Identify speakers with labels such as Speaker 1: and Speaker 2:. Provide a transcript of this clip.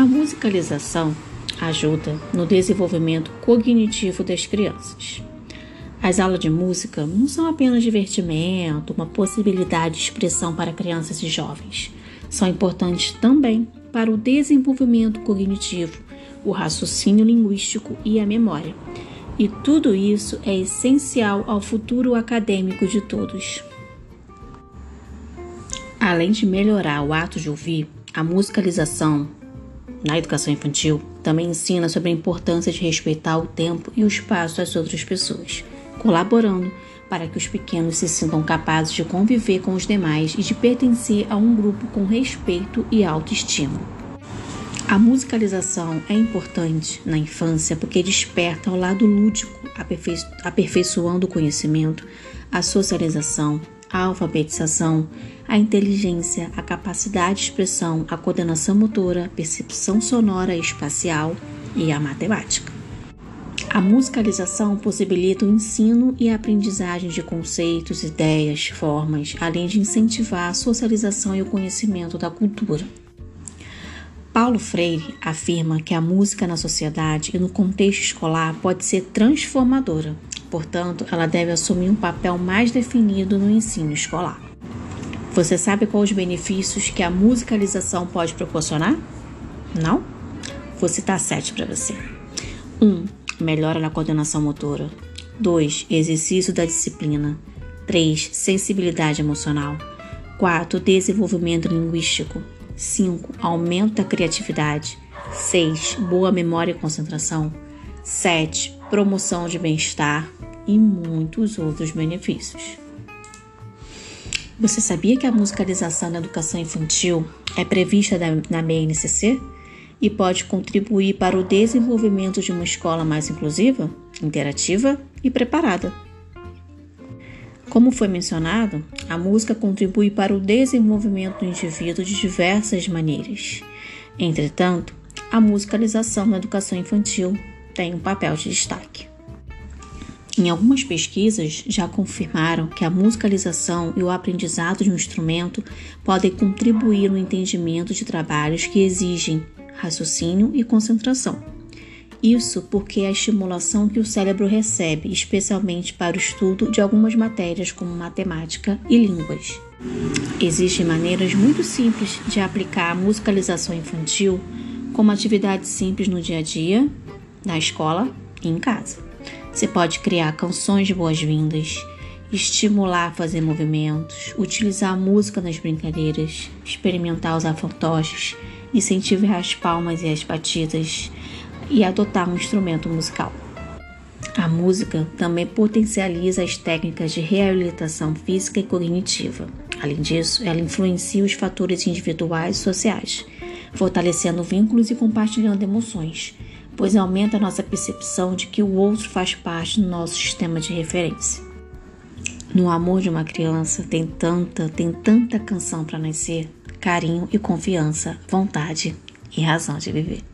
Speaker 1: musicalização ajuda no desenvolvimento cognitivo das crianças. As aulas de música não são apenas divertimento, uma possibilidade de expressão para crianças e jovens. São importantes também para o desenvolvimento cognitivo, o raciocínio linguístico e a memória. E tudo isso é essencial ao futuro acadêmico de todos. Além de melhorar o ato de ouvir, a musicalização na educação infantil também ensina sobre a importância de respeitar o tempo e o espaço das outras pessoas, colaborando para que os pequenos se sintam capazes de conviver com os demais e de pertencer a um grupo com respeito e autoestima. A musicalização é importante na infância porque desperta o lado lúdico, aperfeiçoando o conhecimento, a socialização, a alfabetização, a inteligência, a capacidade de expressão, a coordenação motora, percepção sonora e espacial e a matemática. A musicalização possibilita o ensino e a aprendizagem de conceitos, ideias, formas, além de incentivar a socialização e o conhecimento da cultura. Paulo Freire afirma que a música na sociedade e no contexto escolar pode ser transformadora, portanto, ela deve assumir um papel mais definido no ensino escolar. Você sabe quais os benefícios que a musicalização pode proporcionar? Não? Vou citar sete para você. 1. Um, melhora na coordenação motora. 2. Exercício da disciplina. 3. Sensibilidade emocional. 4. Desenvolvimento linguístico. 5. Aumento da criatividade. 6. Boa memória e concentração. 7. Promoção de bem-estar e muitos outros benefícios. Você sabia que a musicalização na educação infantil é prevista na BNCC e pode contribuir para o desenvolvimento de uma escola mais inclusiva, interativa e preparada? Como foi mencionado, a música contribui para o desenvolvimento do indivíduo de diversas maneiras. Entretanto, a musicalização na educação infantil tem um papel de destaque. Em algumas pesquisas já confirmaram que a musicalização e o aprendizado de um instrumento podem contribuir no entendimento de trabalhos que exigem raciocínio e concentração. Isso porque é a estimulação que o cérebro recebe, especialmente para o estudo de algumas matérias como matemática e línguas. Existem maneiras muito simples de aplicar a musicalização infantil como atividade simples no dia a dia, na escola e em casa. Você pode criar canções de boas-vindas, estimular a fazer movimentos, utilizar a música nas brincadeiras, experimentar usar fantoches, incentivar as palmas e as batidas e adotar um instrumento musical. A música também potencializa as técnicas de reabilitação física e cognitiva. Além disso, ela influencia os fatores individuais e sociais, fortalecendo vínculos e compartilhando emoções pois aumenta a nossa percepção de que o outro faz parte do nosso sistema de referência. No amor de uma criança tem tanta, tem tanta canção para nascer, carinho e confiança, vontade e razão de viver.